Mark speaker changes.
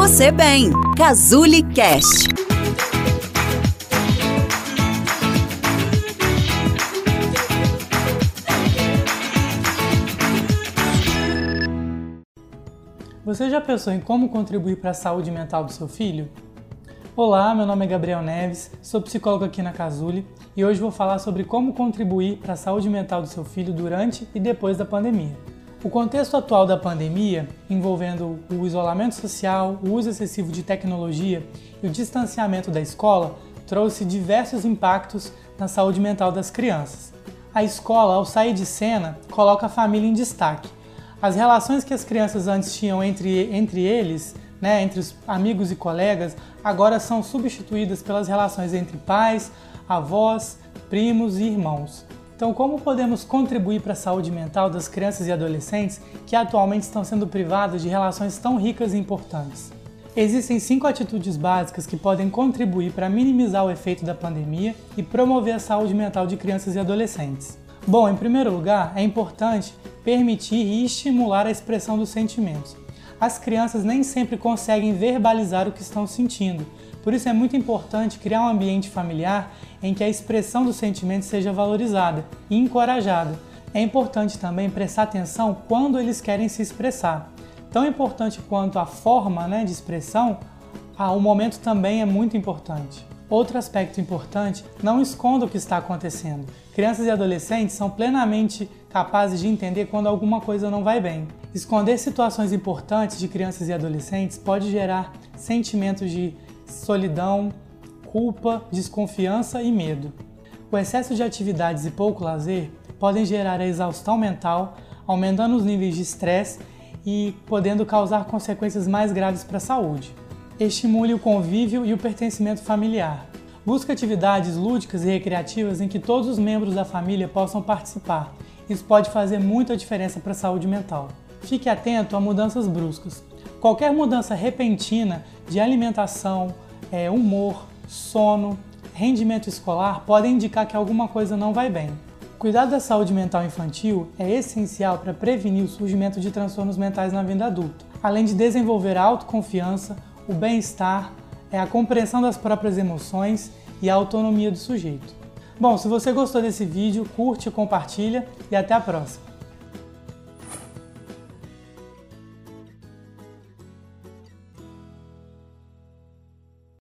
Speaker 1: você bem. Cazuli Cast.
Speaker 2: Você já pensou em como contribuir para a saúde mental do seu filho? Olá, meu nome é Gabriel Neves, sou psicólogo aqui na Casule e hoje vou falar sobre como contribuir para a saúde mental do seu filho durante e depois da pandemia. O contexto atual da pandemia, envolvendo o isolamento social, o uso excessivo de tecnologia e o distanciamento da escola, trouxe diversos impactos na saúde mental das crianças. A escola, ao sair de cena, coloca a família em destaque. As relações que as crianças antes tinham entre, entre eles né, entre os amigos e colegas, agora são substituídas pelas relações entre pais, avós, primos e irmãos. Então, como podemos contribuir para a saúde mental das crianças e adolescentes que atualmente estão sendo privadas de relações tão ricas e importantes? Existem cinco atitudes básicas que podem contribuir para minimizar o efeito da pandemia e promover a saúde mental de crianças e adolescentes. Bom, em primeiro lugar, é importante permitir e estimular a expressão dos sentimentos as crianças nem sempre conseguem verbalizar o que estão sentindo. Por isso é muito importante criar um ambiente familiar em que a expressão dos sentimentos seja valorizada e encorajada. É importante também prestar atenção quando eles querem se expressar. Tão importante quanto a forma né, de expressão, o momento também é muito importante. Outro aspecto importante, não esconda o que está acontecendo. Crianças e adolescentes são plenamente capazes de entender quando alguma coisa não vai bem. Esconder situações importantes de crianças e adolescentes pode gerar sentimentos de solidão, culpa, desconfiança e medo. O excesso de atividades e pouco lazer podem gerar a exaustão mental, aumentando os níveis de estresse e podendo causar consequências mais graves para a saúde. Estimule o convívio e o pertencimento familiar. Busque atividades lúdicas e recreativas em que todos os membros da família possam participar. Isso pode fazer muita diferença para a saúde mental. Fique atento a mudanças bruscas. Qualquer mudança repentina de alimentação, é, humor, sono, rendimento escolar podem indicar que alguma coisa não vai bem. Cuidar da saúde mental infantil é essencial para prevenir o surgimento de transtornos mentais na vida adulta, além de desenvolver a autoconfiança, o bem-estar, é a compreensão das próprias emoções e a autonomia do sujeito. Bom, se você gostou desse vídeo, curte, compartilha e até a próxima.